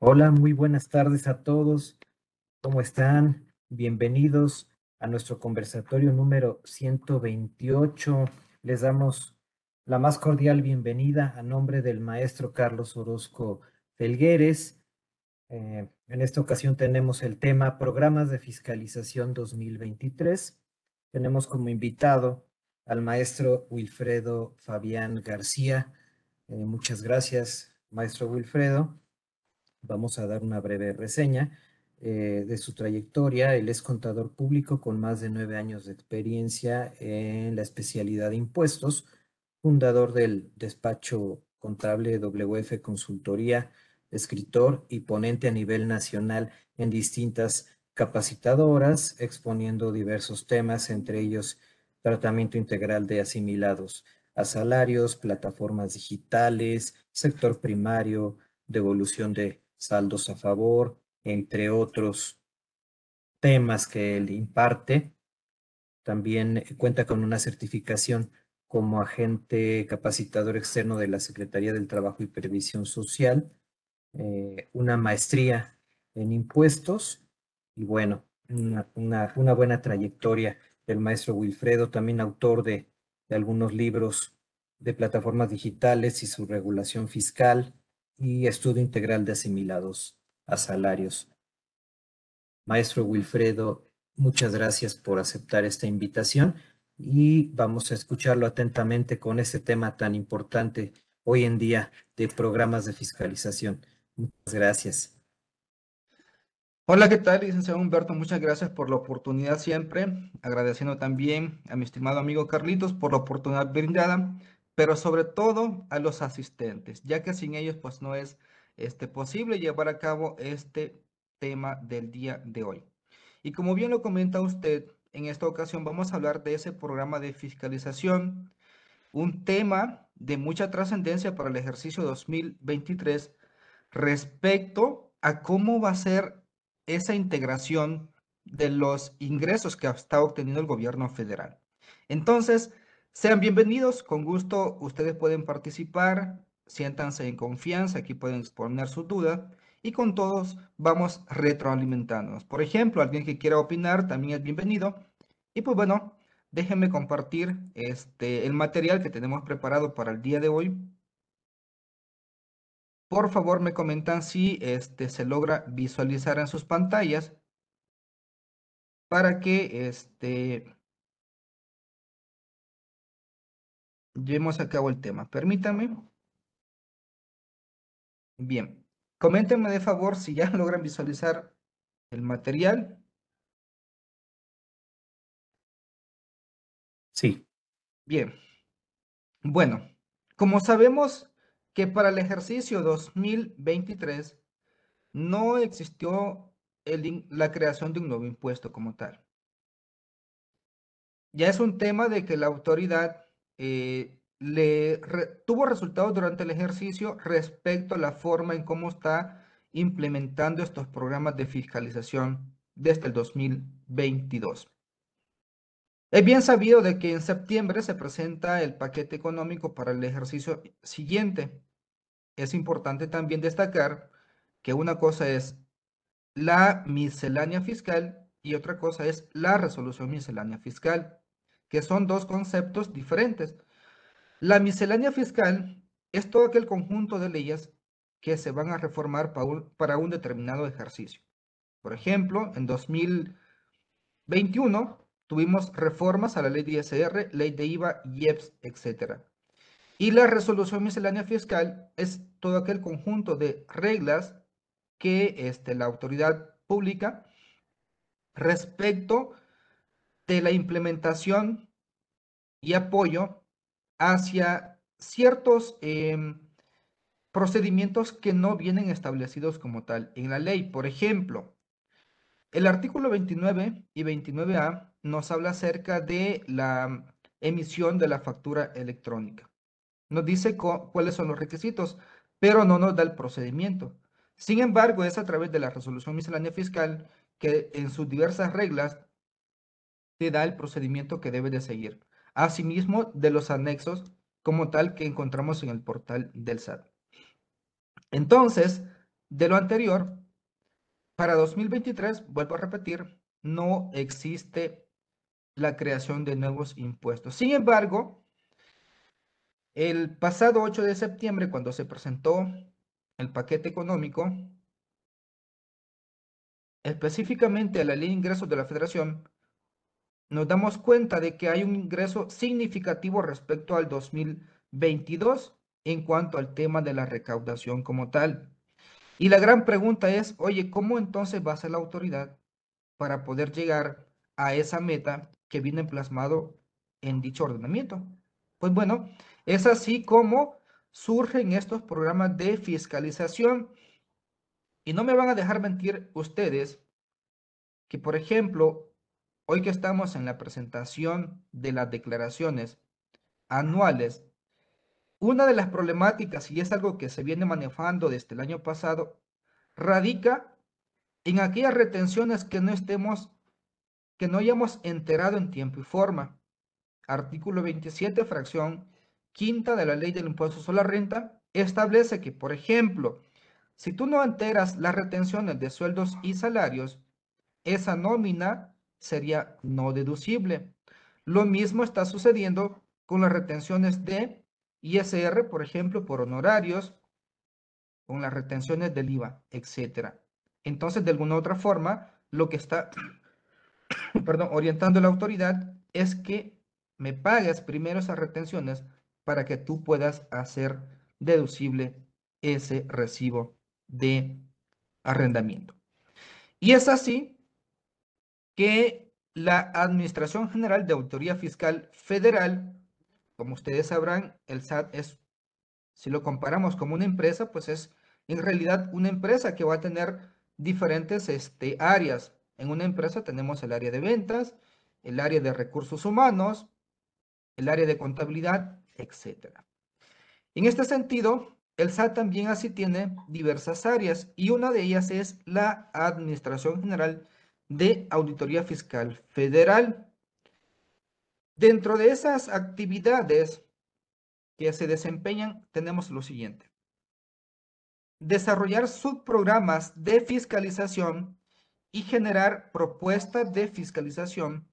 Hola, muy buenas tardes a todos. ¿Cómo están? Bienvenidos a nuestro conversatorio número 128. Les damos la más cordial bienvenida a nombre del maestro Carlos Orozco Felgueres. Eh, en esta ocasión tenemos el tema Programas de Fiscalización 2023. Tenemos como invitado al maestro Wilfredo Fabián García. Eh, muchas gracias, maestro Wilfredo. Vamos a dar una breve reseña eh, de su trayectoria. Él es contador público con más de nueve años de experiencia en la especialidad de impuestos, fundador del despacho contable WF Consultoría, escritor y ponente a nivel nacional en distintas capacitadoras, exponiendo diversos temas, entre ellos tratamiento integral de asimilados a salarios, plataformas digitales, sector primario, devolución de saldos a favor, entre otros temas que él imparte. También cuenta con una certificación como agente capacitador externo de la Secretaría del Trabajo y Previsión Social, eh, una maestría en impuestos y bueno, una, una, buena trayectoria del maestro Wilfredo, también autor de, de algunos libros de plataformas digitales y su regulación fiscal, y estudio integral de asimilados a salarios. Maestro Wilfredo, muchas gracias por aceptar esta invitación y vamos a escucharlo atentamente con este tema tan importante hoy en día de programas de fiscalización. Muchas gracias. Hola, ¿qué tal, licenciado Humberto? Muchas gracias por la oportunidad siempre, agradeciendo también a mi estimado amigo Carlitos por la oportunidad brindada pero sobre todo a los asistentes, ya que sin ellos pues no es este, posible llevar a cabo este tema del día de hoy. Y como bien lo comenta usted, en esta ocasión vamos a hablar de ese programa de fiscalización, un tema de mucha trascendencia para el ejercicio 2023 respecto a cómo va a ser esa integración de los ingresos que está obteniendo el gobierno federal. Entonces, sean bienvenidos, con gusto ustedes pueden participar, siéntanse en confianza, aquí pueden exponer su duda y con todos vamos retroalimentándonos. Por ejemplo, alguien que quiera opinar también es bienvenido. Y pues bueno, déjenme compartir este, el material que tenemos preparado para el día de hoy. Por favor, me comentan si este, se logra visualizar en sus pantallas para que este, llevemos a cabo el tema. Permítanme. Bien, coméntenme de favor si ya logran visualizar el material. Sí. Bien. Bueno, como sabemos que para el ejercicio 2023 no existió la creación de un nuevo impuesto como tal. Ya es un tema de que la autoridad eh, le tuvo resultados durante el ejercicio respecto a la forma en cómo está implementando estos programas de fiscalización desde el 2022. Es bien sabido de que en septiembre se presenta el paquete económico para el ejercicio siguiente. Es importante también destacar que una cosa es la miscelánea fiscal y otra cosa es la resolución miscelánea fiscal que son dos conceptos diferentes. La miscelánea fiscal es todo aquel conjunto de leyes que se van a reformar para un, determinado ejercicio. Por ejemplo, en 2021 tuvimos reformas a la ley de ISR, ley de IVA, IEPS, etc. Y la resolución miscelánea fiscal es todo aquel conjunto de reglas que este, la autoridad pública respecto de la implementación y apoyo hacia ciertos em, procedimientos que no vienen establecidos como tal en la ley. Por ejemplo, el artículo 29 y 29A nos habla acerca de la emisión de la factura electrónica. Nos dice cuáles son los requisitos, pero no nos da el procedimiento. Sin embargo, es a través de la resolución miscelánea fiscal que en sus diversas reglas te da el procedimiento que debe de seguir. Asimismo, de los anexos como tal que encontramos en el portal del SAT. Entonces, de lo anterior, para 2023, vuelvo a repetir, no existe la creación de nuevos impuestos. Sin embargo, el pasado 8 de septiembre, cuando se presentó el paquete económico, específicamente a la ley de ingresos de la federación, nos damos cuenta de que hay un ingreso significativo respecto al 2022 en cuanto al tema de la recaudación como tal. Y la gran pregunta es, oye, ¿cómo entonces va a ser la autoridad para poder llegar a esa meta que viene plasmado en dicho ordenamiento? Pues bueno, es así como surgen estos programas de fiscalización. Y no me van a dejar mentir ustedes que, por ejemplo, hoy que estamos en la presentación de las declaraciones anuales, una de las problemáticas, y es algo que se viene manejando desde el año pasado, radica en aquellas retenciones que no estemos, que no hayamos enterado en tiempo y forma. Artículo 27, fracción quinta de la ley del impuesto sobre la renta, establece que, por ejemplo, si tú no enteras las retenciones de sueldos y salarios, esa nómina sería no deducible. Lo mismo está sucediendo con las retenciones de ISR, por ejemplo, por honorarios, con las retenciones del IVA, etc. Entonces, de alguna otra forma, lo que está perdón, orientando la autoridad es que me pagues primero esas retenciones para que tú puedas hacer deducible ese recibo de arrendamiento. Y es así que la Administración General de Autoría Fiscal Federal, como ustedes sabrán, el SAT es, si lo comparamos como una empresa, pues es en realidad una empresa que va a tener diferentes este, áreas. En una empresa tenemos el área de ventas, el área de recursos humanos, el área de contabilidad, etc. En este sentido, el SAT también así tiene diversas áreas y una de ellas es la Administración General de Auditoría Fiscal Federal. Dentro de esas actividades que se desempeñan, tenemos lo siguiente. Desarrollar subprogramas de fiscalización y generar propuestas de fiscalización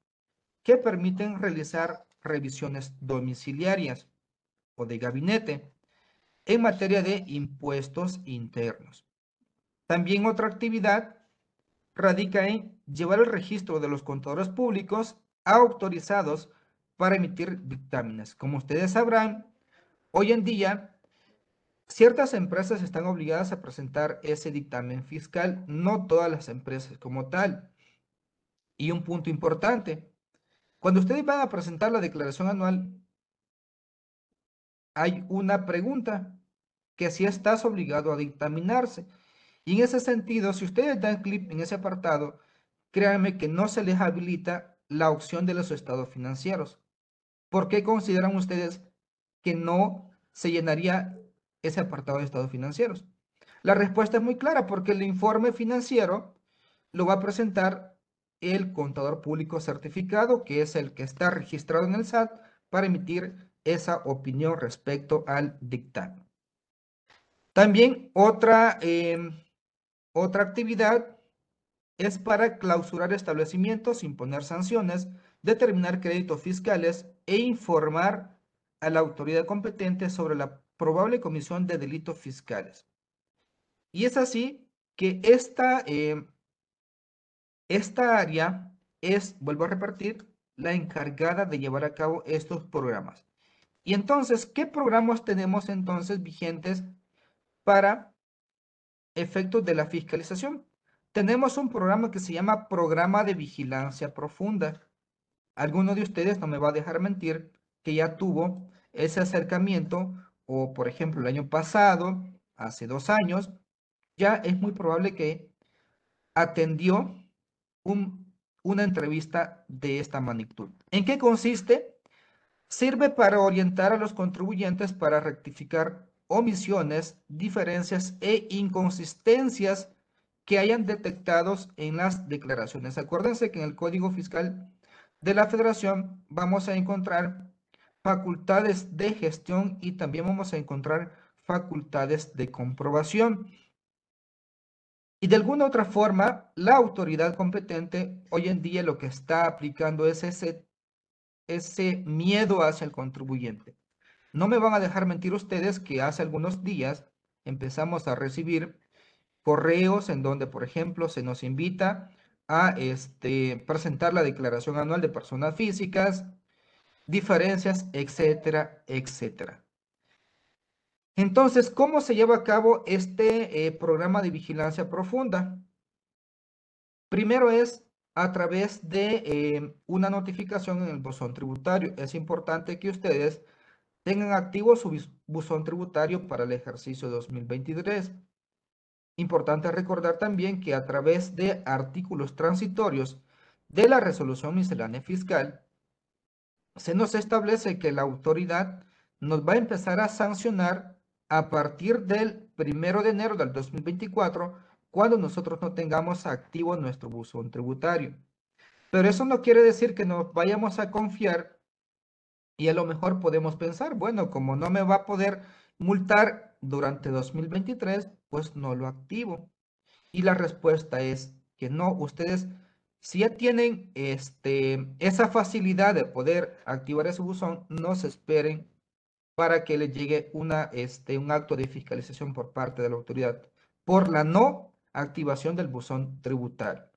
que permiten realizar revisiones domiciliarias o de gabinete en materia de impuestos internos. También otra actividad radica en llevar el registro de los contadores públicos autorizados para emitir dictámenes. Como ustedes sabrán, hoy en día ciertas empresas están obligadas a presentar ese dictamen fiscal, no todas las empresas como tal. Y un punto importante, cuando ustedes van a presentar la declaración anual, hay una pregunta que si estás obligado a dictaminarse. Y en ese sentido, si ustedes dan clic en ese apartado, créanme que no se les habilita la opción de los estados financieros. ¿Por qué consideran ustedes que no se llenaría ese apartado de estados financieros? La respuesta es muy clara, porque el informe financiero lo va a presentar el contador público certificado, que es el que está registrado en el SAT para emitir esa opinión respecto al dictamen. También otra, em, otra actividad es para clausurar establecimientos, imponer sanciones, determinar créditos fiscales e informar a la autoridad competente sobre la probable comisión de delitos fiscales. Y es así que esta, em, esta área es, vuelvo a repartir, la encargada de llevar a cabo estos programas. Y entonces, ¿qué programas tenemos entonces vigentes para efectos de la fiscalización? Tenemos un programa que se llama Programa de Vigilancia Profunda. Alguno de ustedes no me va a dejar mentir que ya tuvo ese acercamiento o, por ejemplo, el año pasado, hace dos años, ya es muy probable que atendió una entrevista de esta magnitud. ¿En qué consiste? Sirve para orientar a los contribuyentes para rectificar omisiones, diferencias e inconsistencias que hayan detectados en las declaraciones. Acuérdense que en el Código Fiscal de la Federación vamos a encontrar facultades de gestión y también vamos a encontrar facultades de comprobación. Y de alguna otra forma, la autoridad competente hoy en día lo que está aplicando es ese, ese miedo hacia el contribuyente. No me van a dejar mentir ustedes que hace algunos días empezamos a recibir correos en donde, por ejemplo, se nos invita a este, presentar la declaración anual de personas físicas, diferencias, etcétera, etcétera. Entonces, ¿cómo se lleva a cabo este eh, programa de vigilancia profunda? Primero es a través de eh, una notificación en el buzón tributario. Es importante que ustedes tengan activo su buzón tributario para el ejercicio 2023. Importante recordar también que a través de artículos transitorios de la resolución miscelánea fiscal, se nos establece que la autoridad nos va a empezar a sancionar a partir del primero de enero del 2024, cuando nosotros no tengamos activo nuestro buzón tributario. Pero eso no quiere decir que nos vayamos a confiar y a lo mejor podemos pensar, bueno, como no me va a poder multar durante 2023, pues no lo activo. Y la respuesta es que no, ustedes si ya tienen este, esa facilidad de poder activar ese buzón, no se esperen para que les llegue una, este, un acto de fiscalización por parte de la autoridad por la no activación del buzón tributario.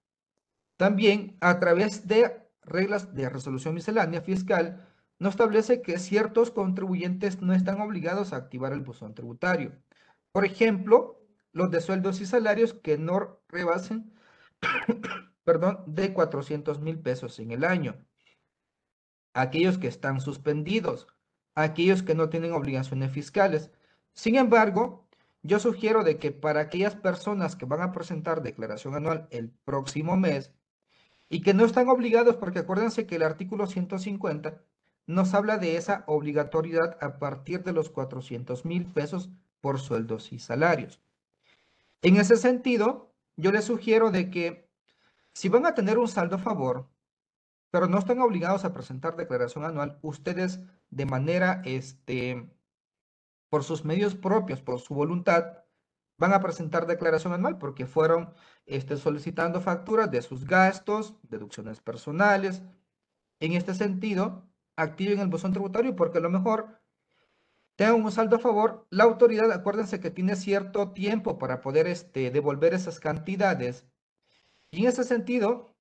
También a través de reglas de resolución miscelánea fiscal, no establece que ciertos contribuyentes no están obligados a activar el buzón tributario. Por ejemplo, los de sueldos y salarios que no rebasen perdón, de 400 mil pesos en el año. Aquellos que están suspendidos, aquellos que no tienen obligaciones fiscales. Sin embargo, yo sugiero de que para aquellas personas que van a presentar declaración anual el próximo mes y que no están obligados, porque acuérdense que el artículo 150 nos habla de esa obligatoriedad a partir de los 400 mil pesos por sueldos y salarios. En ese sentido, yo les sugiero de que si van a tener un saldo a favor, pero no están obligados a presentar declaración anual, ustedes de manera, este, por sus medios propios, por su voluntad, van a presentar declaración anual porque fueron este, solicitando facturas de sus gastos, deducciones personales. En este sentido, activen el buzón tributario porque a lo mejor tengan un saldo a favor. La autoridad, acuérdense que tiene cierto tiempo para poder este, devolver esas cantidades. Y en ese sentido,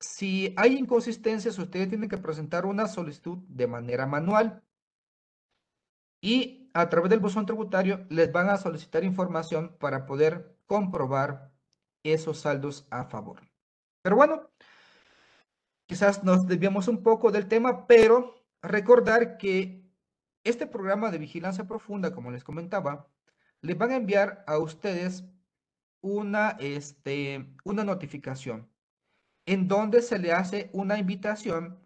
si hay inconsistencias, ustedes tienen que presentar una solicitud de manera manual. Y a través del buzón tributario les van a solicitar información para poder comprobar esos saldos a favor. Pero bueno, Quizás nos desviamos un poco del tema, pero recordar que este programa de vigilancia profunda, como les comentaba, les van a enviar a ustedes una, este, una notificación en donde se le hace una invitación,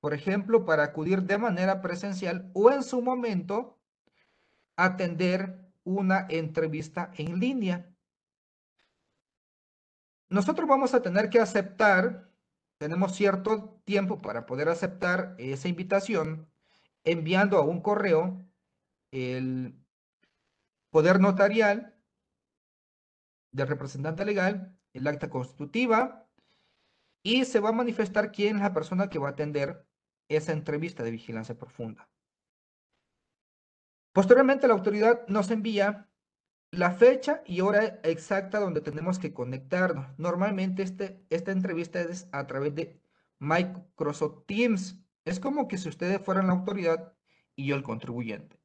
por ejemplo, para acudir de manera presencial o en su momento atender una entrevista en línea. Nosotros vamos a tener que aceptar tenemos cierto tiempo para poder aceptar esa invitación enviando a un correo el poder notarial del representante legal, el acta constitutiva, y se va a manifestar quién es la persona que va a atender esa entrevista de vigilancia profunda. Posteriormente, la autoridad nos envía la fecha y hora exacta donde tenemos que conectarnos. Normalmente este, esta entrevista es a través de Microsoft Teams. Es como que si ustedes fueran la autoridad y yo el contribuyente.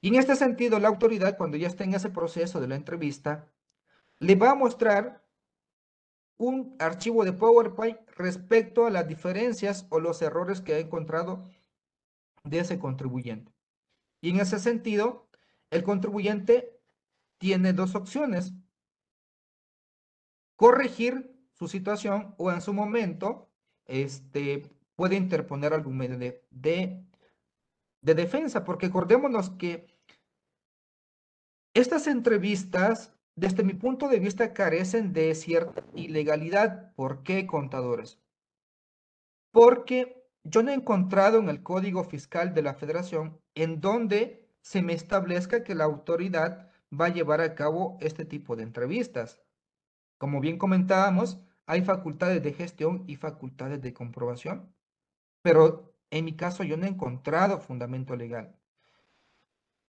Y en este sentido, la autoridad, cuando ya esté en ese proceso de la entrevista, le va a mostrar un archivo de PowerPoint respecto a las diferencias o los errores que ha encontrado de ese contribuyente. Y en ese sentido, el contribuyente tiene dos opciones. Corregir su situación o en su momento este, puede interponer algún medio de, de, de defensa, porque acordémonos que estas entrevistas, desde mi punto de vista, carecen de cierta ilegalidad. ¿Por qué, contadores? Porque yo no he encontrado en el Código Fiscal de la Federación en donde se me establezca que la autoridad va a llevar a cabo este tipo de entrevistas. Como bien comentábamos, hay facultades de gestión y facultades de comprobación, pero en mi caso yo no he encontrado fundamento legal.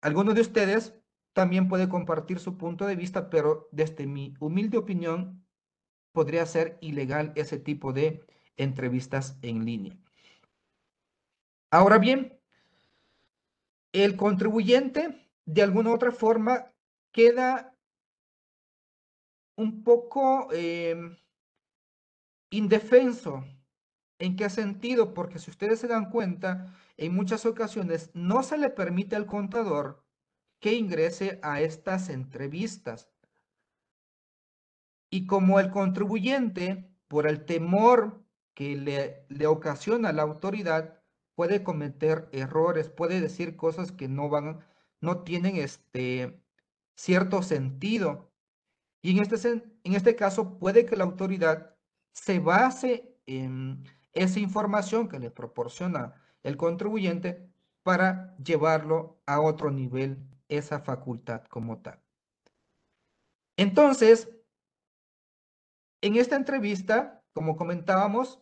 Alguno de ustedes también puede compartir su punto de vista, pero desde mi humilde opinión podría ser ilegal ese tipo de entrevistas en línea. Ahora bien, el contribuyente de alguna otra forma queda un poco em, indefenso. ¿En qué sentido? Porque si ustedes se dan cuenta, en muchas ocasiones no se le permite al contador que ingrese a estas entrevistas. Y como el contribuyente, por el temor que le, le ocasiona la autoridad, puede cometer errores, puede decir cosas que no van, no tienen este cierto sentido. Y en este, en este caso puede que la autoridad se base en esa información que le proporciona el contribuyente para llevarlo a otro nivel, esa facultad como tal. Entonces, en esta entrevista, como comentábamos,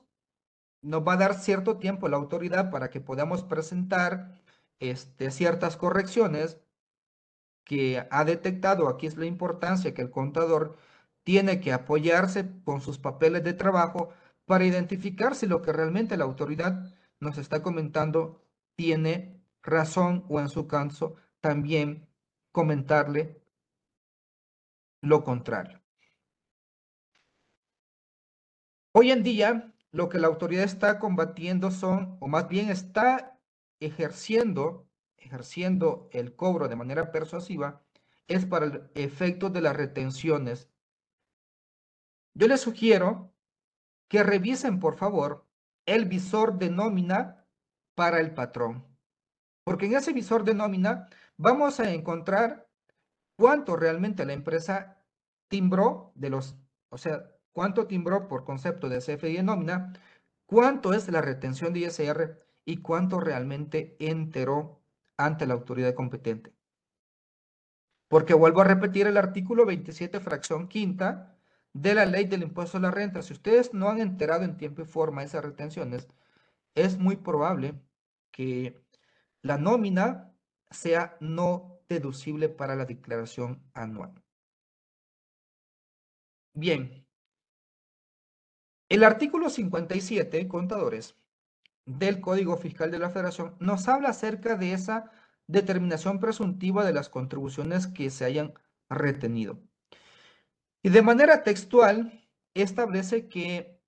nos va a dar cierto tiempo la autoridad para que podamos presentar este, ciertas correcciones que ha detectado. Aquí es la importancia que el contador tiene que apoyarse con sus papeles de trabajo para identificar si lo que realmente la autoridad nos está comentando tiene razón o en su caso también comentarle lo contrario. Hoy en día lo que la autoridad está combatiendo son, o más bien está ejerciendo, ejerciendo el cobro de manera persuasiva, es para el efecto de las retenciones. Yo les sugiero que revisen, por favor, el visor de nómina para el patrón. Porque en ese visor de nómina vamos a encontrar cuánto realmente la empresa timbró de los, o sea, cuánto timbró por concepto de CFI en nómina, cuánto es la retención de ISR y cuánto realmente enteró ante la autoridad competente. Porque vuelvo a repetir el artículo 27, fracción quinta de la ley del impuesto a la renta. Si ustedes no han enterado en tiempo y forma esas retenciones, es muy probable que la nómina sea no deducible para la declaración anual. Bien, el artículo 57, contadores, del Código Fiscal de la Federación nos habla acerca de esa determinación presuntiva de las contribuciones que se hayan retenido. Y de manera textual establece que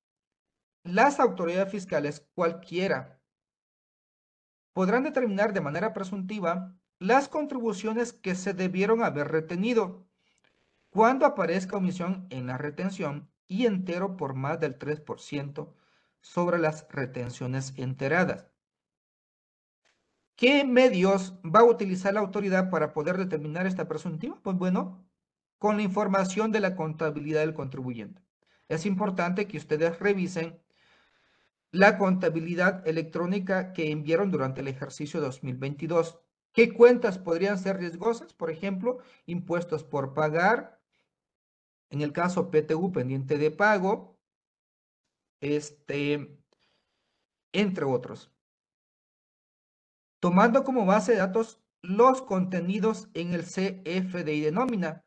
las autoridades fiscales, cualquiera, podrán determinar de manera presuntiva las contribuciones que se debieron haber retenido cuando aparezca omisión en la retención y entero por más del 3% sobre las retenciones enteradas. ¿Qué medios va a utilizar la autoridad para poder determinar esta presuntiva? Pues bueno, con la información de la contabilidad del contribuyente. Es importante que ustedes revisen la contabilidad electrónica que enviaron durante el ejercicio 2022. ¿Qué cuentas podrían ser riesgosas? Por ejemplo, impuestos por pagar, en el caso PTU pendiente de pago, este, entre otros. Tomando como base de datos los contenidos en el CFDI de nómina.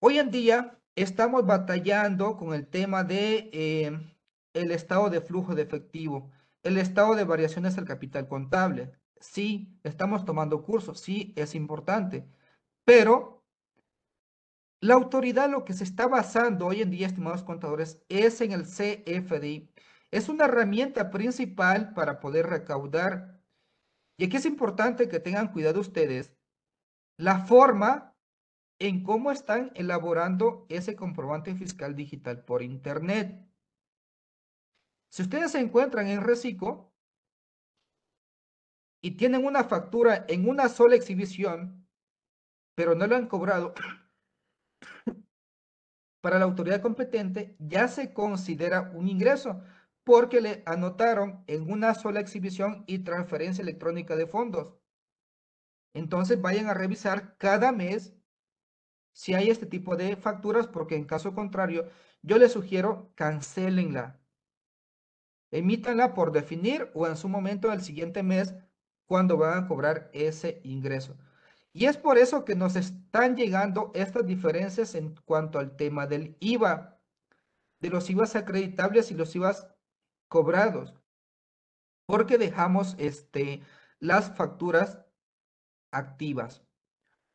Hoy en día estamos batallando con el tema de eh, el estado de flujo de efectivo, el estado de variaciones del capital contable. Sí, estamos tomando cursos, sí, es importante, pero la autoridad lo que se está basando hoy en día, estimados contadores, es en el CFDI. Es una herramienta principal para poder recaudar. Y aquí es importante que tengan cuidado ustedes la forma en cómo están elaborando ese comprobante fiscal digital por Internet. Si ustedes se encuentran en Recico y tienen una factura en una sola exhibición, pero no la han cobrado para la autoridad competente ya se considera un ingreso porque le anotaron en una sola exhibición y transferencia electrónica de fondos. Entonces vayan a revisar cada mes si hay este tipo de facturas, porque en caso contrario, yo les sugiero cancelenla. Emítanla por definir o en su momento del siguiente mes cuando van a cobrar ese ingreso. Y es por eso que nos están llegando estas diferencias en cuanto al tema del IVA, de los IVAs acreditables y los IVAs cobrados, porque dejamos este, las facturas activas.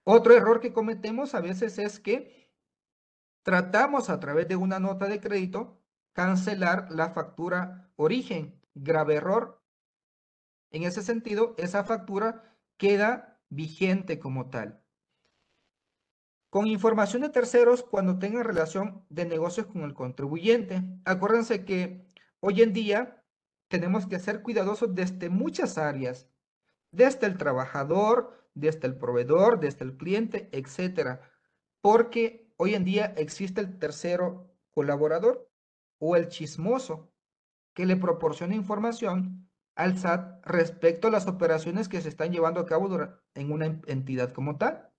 Otro error que cometemos a veces es que tratamos a través de una nota de crédito cancelar la factura origen. Grave error. En ese sentido, esa factura queda vigente como tal. Con información de terceros cuando tengan relación de negocios con el contribuyente. Acuérdense que hoy en día tenemos que ser cuidadosos desde muchas áreas, desde el trabajador, desde el proveedor, desde el cliente, etcétera, porque hoy en día existe el tercero colaborador o el chismoso que le proporciona información al SAT respecto a las operaciones que se están llevando a cabo en una entidad como tal.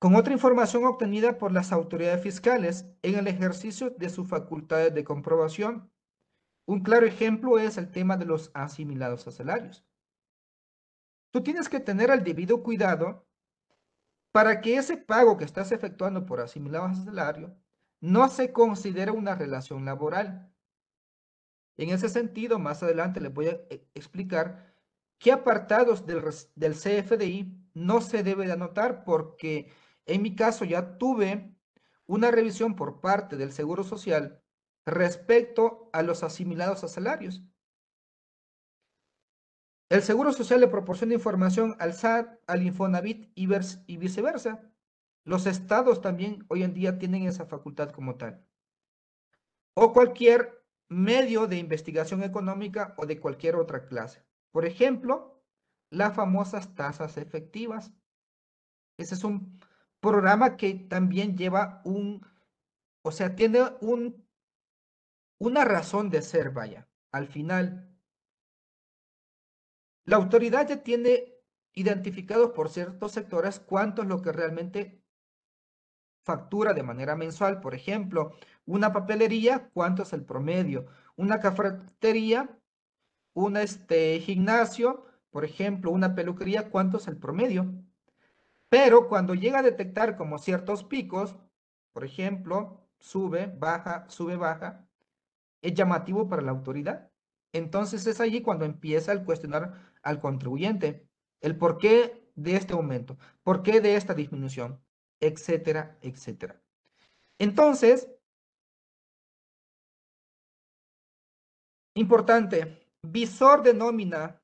Con otra información obtenida por las autoridades fiscales en el ejercicio de sus facultades de comprobación. Un claro ejemplo es el tema de los asimilados a salarios. Tú tienes que tener el debido cuidado para que ese pago que estás efectuando por asimilado a salario no se considere una relación laboral. En ese sentido, más adelante les voy a eh, explicar qué apartados del, CFDI no se debe de anotar porque en mi caso ya tuve una revisión por parte del Seguro Social respecto a los asimilados a salarios. El Seguro Social le proporciona información al SAT, al Infonavit y, viceversa. Los estados también hoy en día tienen esa facultad como tal. O cualquier medio de investigación económica o de cualquier otra clase. Por ejemplo, las famosas tasas efectivas. Ese es un programa que también lleva un, o sea, tiene un, una razón de ser, vaya. Al final, la autoridad ya tiene identificados por ciertos sectores cuánto es lo que realmente factura de manera mensual. Por ejemplo, una papelería, cuánto es el promedio. Una cafetería, un este, gimnasio, por ejemplo, una peluquería, cuánto es el promedio. Pero cuando llega a detectar como ciertos picos, por ejemplo, sube, baja, sube, baja, es llamativo para la autoridad. Entonces es allí cuando empieza el cuestionar al contribuyente el por qué de este aumento, por qué de esta disminución, etcétera, etcétera. Entonces, importante, visor de nómina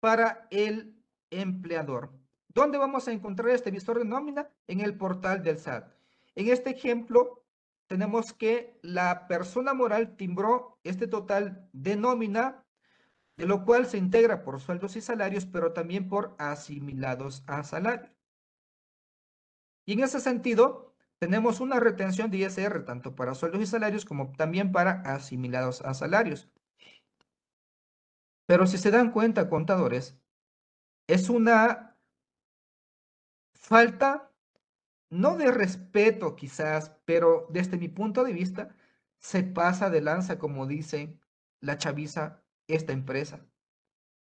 para el empleador. ¿Dónde vamos a encontrar este visor de nómina? En el portal del SAT. En este ejemplo, tenemos que la persona moral timbró este total de nómina de lo cual se integra por sueldos y salarios, pero también por asimilados a salario. Y en ese sentido, tenemos una retención de ISR tanto para sueldos y salarios como también para asimilados a salarios. Pero si se dan cuenta, contadores, es una falta, no de respeto quizás, pero desde mi punto de vista, se pasa de lanza, como dice la chaviza esta empresa.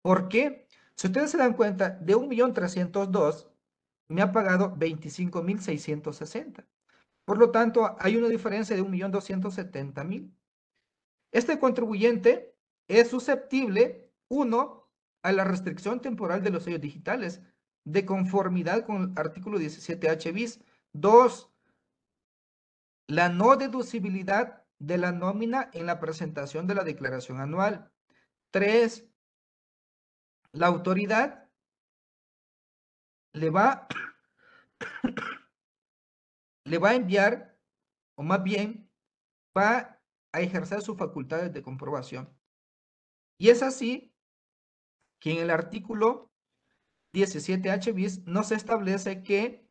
¿Por qué? Si ustedes se dan cuenta, de 1.302.000 me ha pagado 25.660. Por lo tanto, hay una diferencia de 1.270.000. Este contribuyente es susceptible, uno, a la restricción temporal de los sellos digitales, de conformidad con el artículo 17H bis. Dos, la no deducibilidad de la nómina en la presentación de la declaración anual. Tres, la autoridad le va, le va a enviar, o más bien, va a ejercer sus facultades de comprobación. Y es así que en el artículo 17H bis nos establece que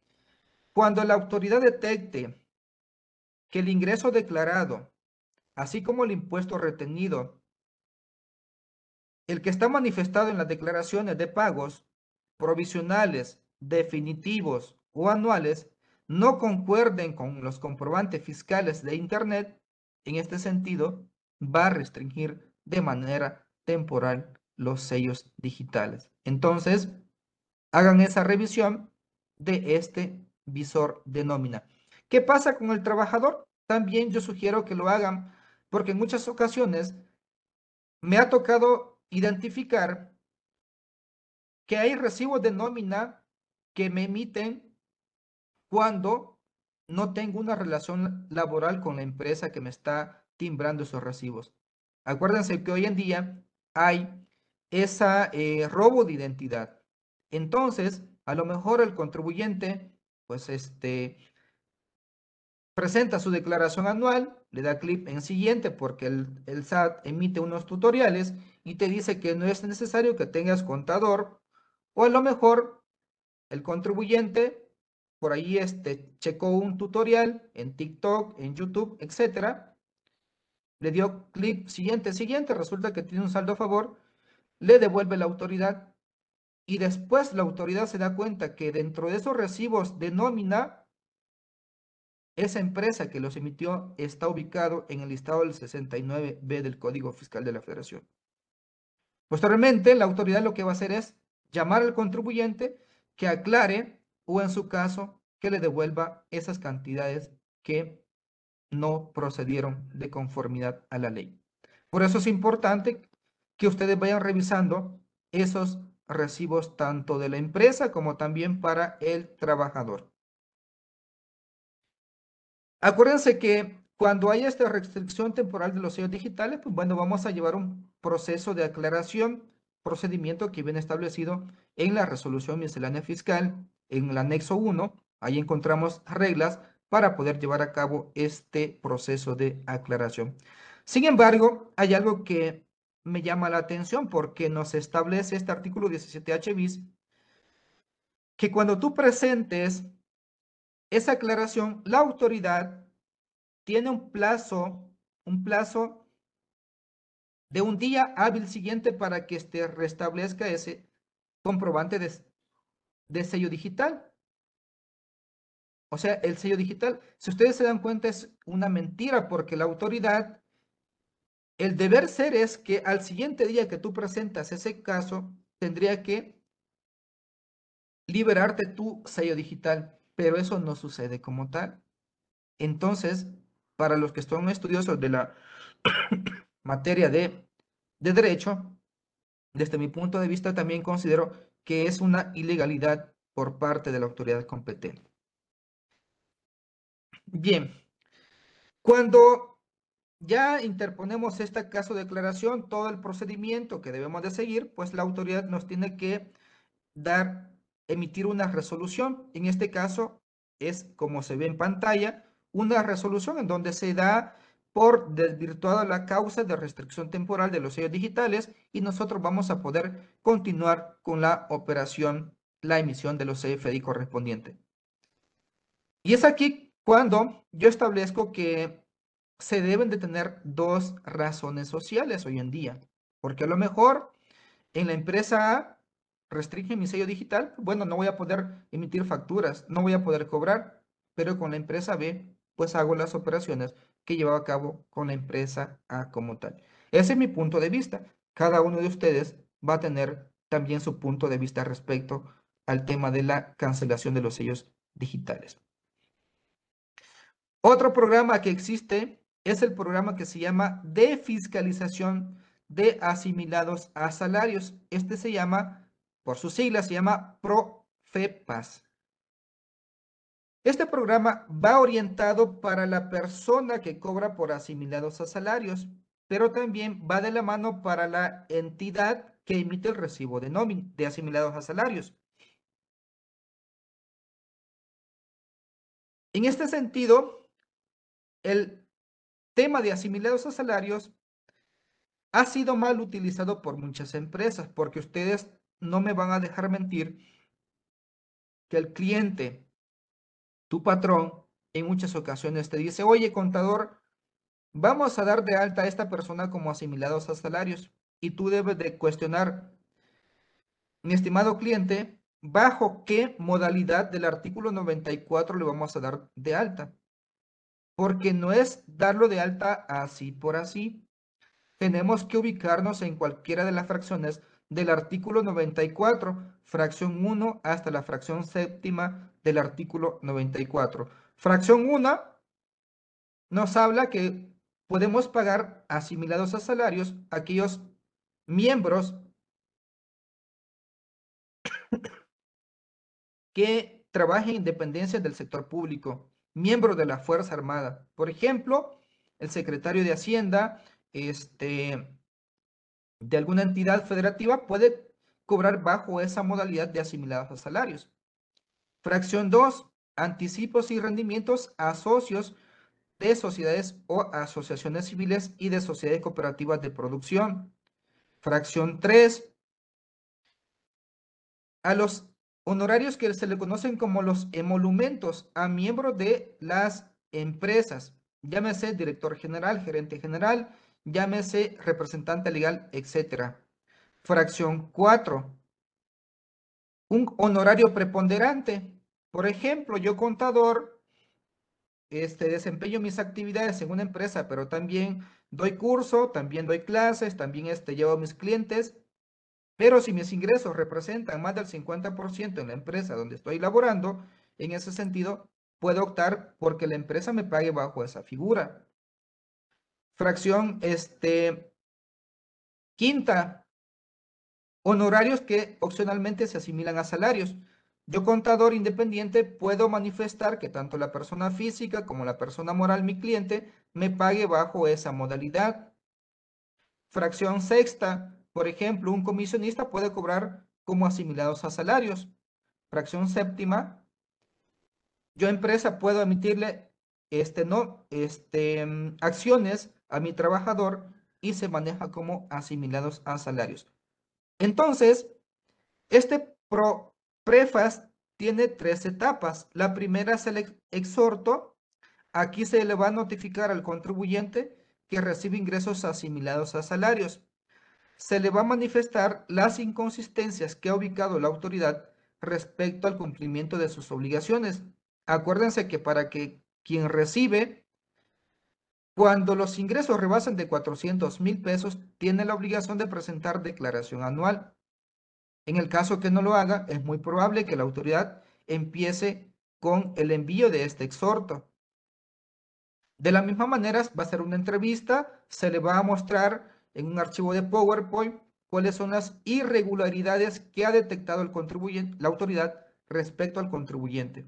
cuando la autoridad detecte que el ingreso declarado, así como el impuesto retenido, el que está manifestado en las declaraciones de pagos provisionales, definitivos o anuales no concuerden con los comprobantes fiscales de Internet, en este sentido, va a restringir de manera temporal los sellos digitales. Entonces, hagan esa revisión de este visor de nómina. ¿Qué pasa con el trabajador? También yo sugiero que lo hagan porque en muchas ocasiones me ha tocado identificar que hay recibos de nómina que me emiten cuando no tengo una relación laboral con la empresa que me está timbrando esos recibos. Acuérdense que hoy en día hay esa eh, robo de identidad. Entonces, a lo mejor el contribuyente, pues este, presenta su declaración anual, le da clic en siguiente porque el, el, SAT emite unos tutoriales y te dice que no es necesario que tengas contador o a lo mejor el contribuyente por ahí este, checó un tutorial en TikTok, en YouTube, etcétera, le dio clic siguiente, siguiente, resulta que tiene un saldo a favor, le devuelve la autoridad y después la autoridad se da cuenta que dentro de esos recibos de nómina, esa empresa que los emitió está ubicado en el listado del 69B del Código Fiscal de la Federación. Posteriormente, la autoridad lo que va a hacer es llamar al contribuyente que aclare o en su caso que le devuelva esas cantidades que no procedieron de conformidad a la ley. Por eso es importante que ustedes vayan revisando esos recibos tanto de la empresa como también para el trabajador. Acuérdense que cuando hay esta restricción temporal de los sellos digitales, pues bueno, vamos a llevar un proceso de aclaración, procedimiento que viene establecido en la resolución miscelánea fiscal, en el anexo 1, ahí encontramos reglas para poder llevar a cabo este proceso de aclaración. Sin embargo, hay algo que me llama la atención porque nos establece este artículo 17H bis que cuando tú presentes esa aclaración, la autoridad tiene un plazo, un plazo de un día hábil siguiente para que este restablezca ese comprobante de, de sello digital. O sea, el sello digital, si ustedes se dan cuenta, es una mentira porque la autoridad el deber ser es que al siguiente día que tú presentas ese caso, tendría que liberarte tu sello digital, pero eso no sucede como tal. Entonces, para los que son estudiosos de la materia de, de derecho, desde mi punto de vista también considero que es una ilegalidad por parte de la autoridad competente. Bien, cuando ya interponemos este caso de declaración, todo el procedimiento que debemos de seguir, pues la autoridad nos tiene que dar, emitir una resolución. En este caso es, como se ve en pantalla, una resolución en donde se da por desvirtuada la causa de restricción temporal de los sellos digitales y nosotros vamos a poder continuar con la operación, la emisión de los CFDI correspondiente. Y es aquí cuando yo establezco que se deben de tener dos razones sociales hoy en día. Porque a lo mejor en la empresa A restringe mi sello digital, bueno, no voy a poder emitir facturas, no voy a poder cobrar, pero con la empresa B, pues hago las operaciones que llevaba a cabo con la empresa A como tal. Ese es mi punto de vista. Cada uno de ustedes va a tener también su punto de vista respecto al tema de la cancelación de los sellos digitales. Otro programa que existe es el programa que se llama de fiscalización de asimilados a salarios. Este se llama, por su sigla, se llama PROFEPAS. Este programa va orientado para la persona que cobra por asimilados a salarios, pero también va de la mano para la entidad que emite el recibo de, de asimilados a salarios. En este sentido, el tema de asimilados a salarios ha sido mal utilizado por muchas empresas, porque ustedes no me van a dejar mentir que el cliente, tu patrón, en muchas ocasiones te dice, oye, contador, vamos a dar de alta a esta persona como asimilados a salarios. Y tú debes de cuestionar, mi estimado cliente, bajo qué modalidad del artículo 94 le vamos a dar de alta. Porque no es darlo de alta así por así. Tenemos que ubicarnos en cualquiera de las fracciones del artículo 94, fracción 1 hasta la fracción séptima del artículo 94. Fracción 1 nos habla que podemos pagar asimilados a salarios aquellos miembros que trabajen en dependencias del sector público, miembros de la Fuerza Armada. Por ejemplo, el secretario de Hacienda este, de alguna entidad federativa puede cobrar bajo esa modalidad de asimilados a salarios. Fracción 2. Anticipos y rendimientos a socios de sociedades o asociaciones civiles y de sociedades cooperativas de producción. Fracción 3. A los honorarios que se le conocen como los emolumentos a miembros de las empresas, llámese director general, gerente general, llámese representante legal, etc. Fracción 4. Un honorario preponderante. Por ejemplo, yo contador, este, desempeño mis actividades en una empresa, pero también doy curso, también doy clases, también este, llevo a mis clientes. Pero si mis ingresos representan más del 50% en la empresa donde estoy laborando, en ese sentido, puedo optar porque la empresa me pague bajo esa figura. Fracción este, quinta, honorarios que opcionalmente se asimilan a salarios. Yo, contador independiente, puedo manifestar que tanto la persona física como la persona moral, mi cliente, me pague bajo esa modalidad. Fracción sexta, por ejemplo, un comisionista puede cobrar como asimilados a salarios. Fracción séptima, yo empresa puedo emitirle este, no, este, mm, acciones a mi trabajador y se maneja como asimilados a salarios. Entonces, este pro tiene tres etapas. La primera es el exhorto. Aquí se le va a notificar al contribuyente que recibe ingresos asimilados a salarios. Se le va a manifestar las inconsistencias que ha ubicado la autoridad respecto al cumplimiento de sus obligaciones. Acuérdense que para que quien recibe cuando los ingresos rebasan de 400 mil pesos, tiene la obligación de presentar declaración anual. En el caso que no lo haga, es muy probable que la autoridad empiece con el envío de este exhorto. De la misma manera, va a ser una entrevista, se le va a mostrar en un archivo de PowerPoint cuáles son las irregularidades que ha detectado el contribuyente, la autoridad respecto al contribuyente.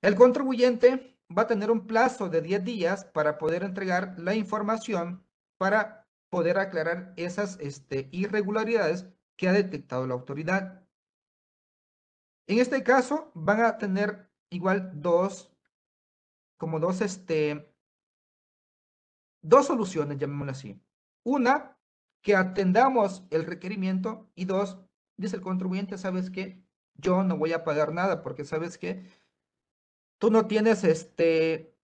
El contribuyente va a tener un plazo de 10 días para poder entregar la información para poder aclarar esas este, irregularidades que ha detectado la autoridad. En este caso, van a tener igual dos, como dos, este, dos soluciones, llamémoslo así. Una, que atendamos el requerimiento y dos, dice el contribuyente, ¿sabes qué? Yo no voy a pagar nada porque sabes que tú no tienes este,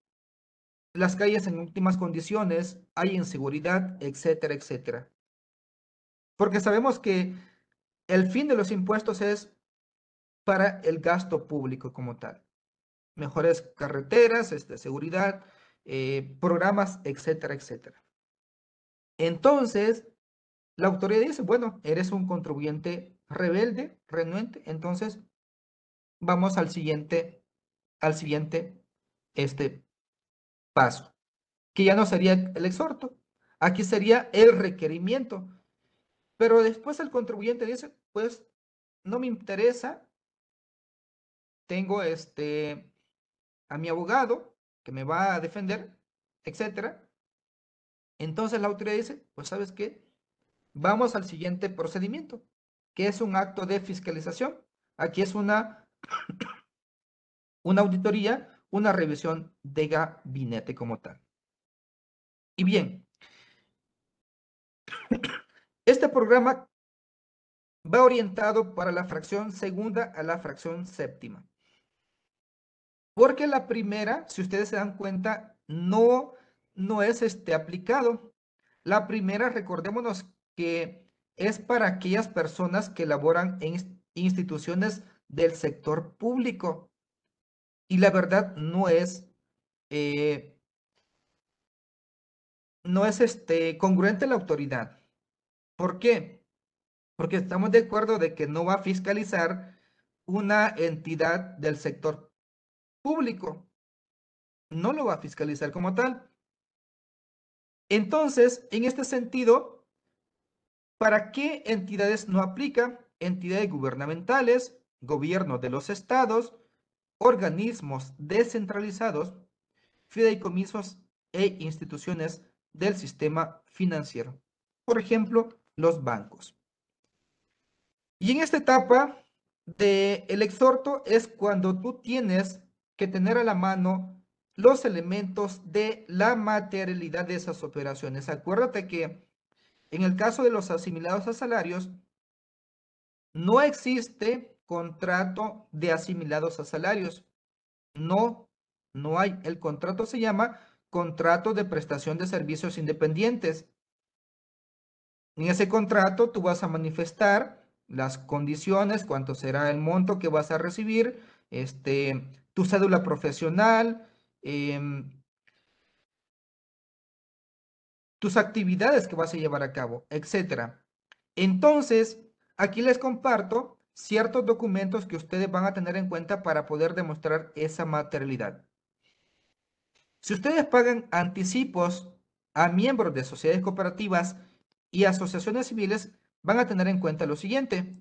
las calles en últimas condiciones, hay inseguridad, etcétera, etcétera. Porque sabemos que el fin de los impuestos es para el gasto público como tal. Mejores carreteras, este, seguridad, eh, programas, etcétera, etcétera. Entonces, la autoridad dice, bueno, eres un contribuyente rebelde, renuente, entonces vamos al siguiente al siguiente este paso, que ya no sería el exhorto, aquí sería el requerimiento. Pero después el contribuyente dice, pues no me interesa, tengo este a mi abogado que me va a defender, etcétera. Entonces la autoridad dice, pues sabes qué, vamos al siguiente procedimiento, que es un acto de fiscalización. Aquí es una una auditoría, una revisión de gabinete como tal. Y bien, este programa va orientado para la fracción segunda a la fracción séptima. Porque la primera, si ustedes se dan cuenta, no, no es este aplicado. La primera, recordémonos que es para aquellas personas que laboran en, instituciones del sector público. Y la verdad no es, eh, no es este, congruente la autoridad. ¿Por qué? Porque estamos de acuerdo de que no va a fiscalizar una entidad del sector público. No lo va a fiscalizar como tal. Entonces, en este sentido, ¿para qué entidades no aplica? Entidades gubernamentales, gobierno de los estados, organismos descentralizados, fideicomisos e instituciones del sistema financiero. Por ejemplo, los bancos. Y en esta etapa del el exhorto es cuando tú tienes que tener a la mano los elementos de la materialidad de esas operaciones. Acuérdate que en el caso de los asimilados a salarios, no existe contrato de asimilados a salarios. No, no hay. El contrato se llama contrato de prestación de servicios independientes. En ese contrato tú vas a manifestar las condiciones, cuánto será el monto que vas a recibir, este, tu cédula profesional, em, tus actividades que vas a llevar a cabo, etcétera. Entonces, aquí les comparto ciertos documentos que ustedes van a tener en cuenta para poder demostrar esa materialidad. Si ustedes pagan anticipos a miembros de sociedades cooperativas y asociaciones civiles, van a tener en cuenta lo siguiente.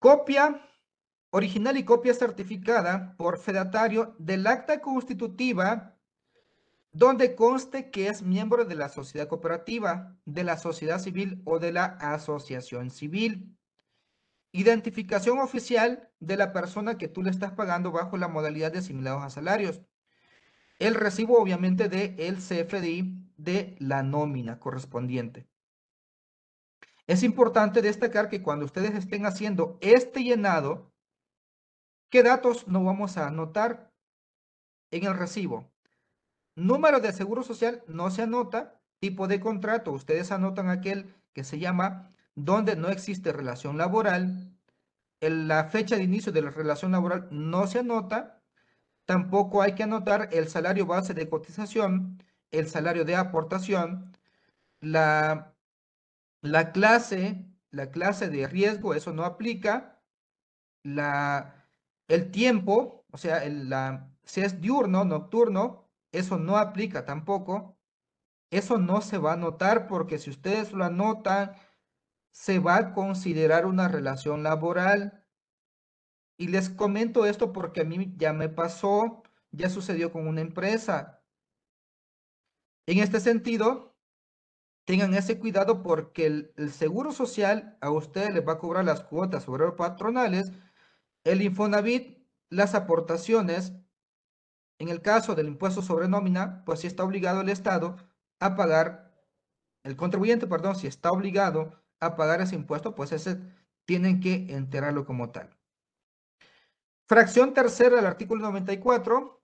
Copia original y copia certificada por fedatario del acta constitutiva donde conste que es miembro de la sociedad cooperativa, de la sociedad civil o de la asociación civil. Identificación oficial de la persona que tú le estás pagando bajo la modalidad de asimilados a salarios. El recibo obviamente de el CFDI de la nómina correspondiente. Es importante destacar que cuando ustedes estén haciendo este llenado, ¿qué datos no vamos a anotar en el recibo? Número de seguro social no se anota. Tipo de contrato, ustedes anotan aquel que se llama donde no existe relación laboral. La fecha de inicio de la relación laboral no se anota. Tampoco hay que anotar el salario base de cotización, el salario de aportación, la, la clase, la clase de riesgo, eso no aplica. La, el tiempo, o sea, el, la, si es diurno, nocturno, eso no aplica tampoco. Eso no se va a notar porque si ustedes lo anotan, se va a considerar una relación laboral. Y les comento esto porque a mí ya me pasó, ya sucedió con una empresa. En este sentido, tengan ese cuidado porque el, seguro social a ustedes les va a cobrar las cuotas sobre los patronales, el Infonavit, las aportaciones, en el caso del impuesto sobre nómina, pues si está obligado el Estado a pagar, el contribuyente, perdón, si está obligado a pagar ese impuesto, pues tienen que enterarlo como tal. Fracción tercera del artículo 94.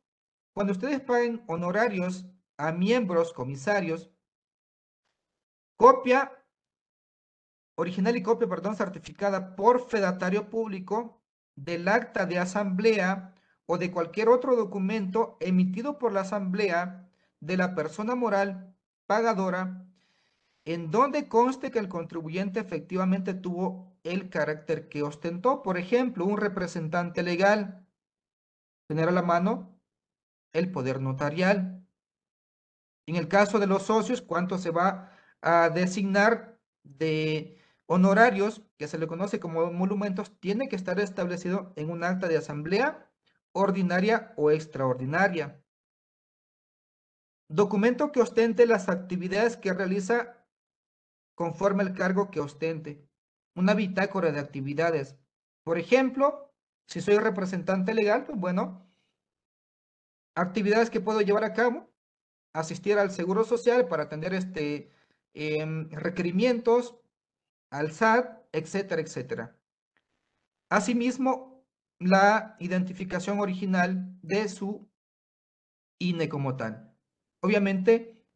Cuando ustedes paguen honorarios a miembros, comisarios, copia, original y copia, perdón, certificada por fedatario público del acta de asamblea o de cualquier otro documento emitido por la asamblea de la persona moral pagadora en donde conste que el contribuyente efectivamente tuvo el carácter que ostentó. Por ejemplo, un representante legal, tener a la mano el poder notarial. En el caso de los socios, ¿cuánto se va a designar de honorarios, que se le conoce como monumentos, tiene que estar establecido en un acta de asamblea ordinaria o extraordinaria. Documento que ostente las actividades que realiza conforme al cargo que ostente. Una bitácora de actividades. Por ejemplo, si soy representante legal, pues bueno, actividades que puedo llevar a cabo, asistir al Seguro Social para atender este, em, requerimientos, al SAT, etcétera, etcétera. Asimismo, la identificación original de su INE como tal. Obviamente,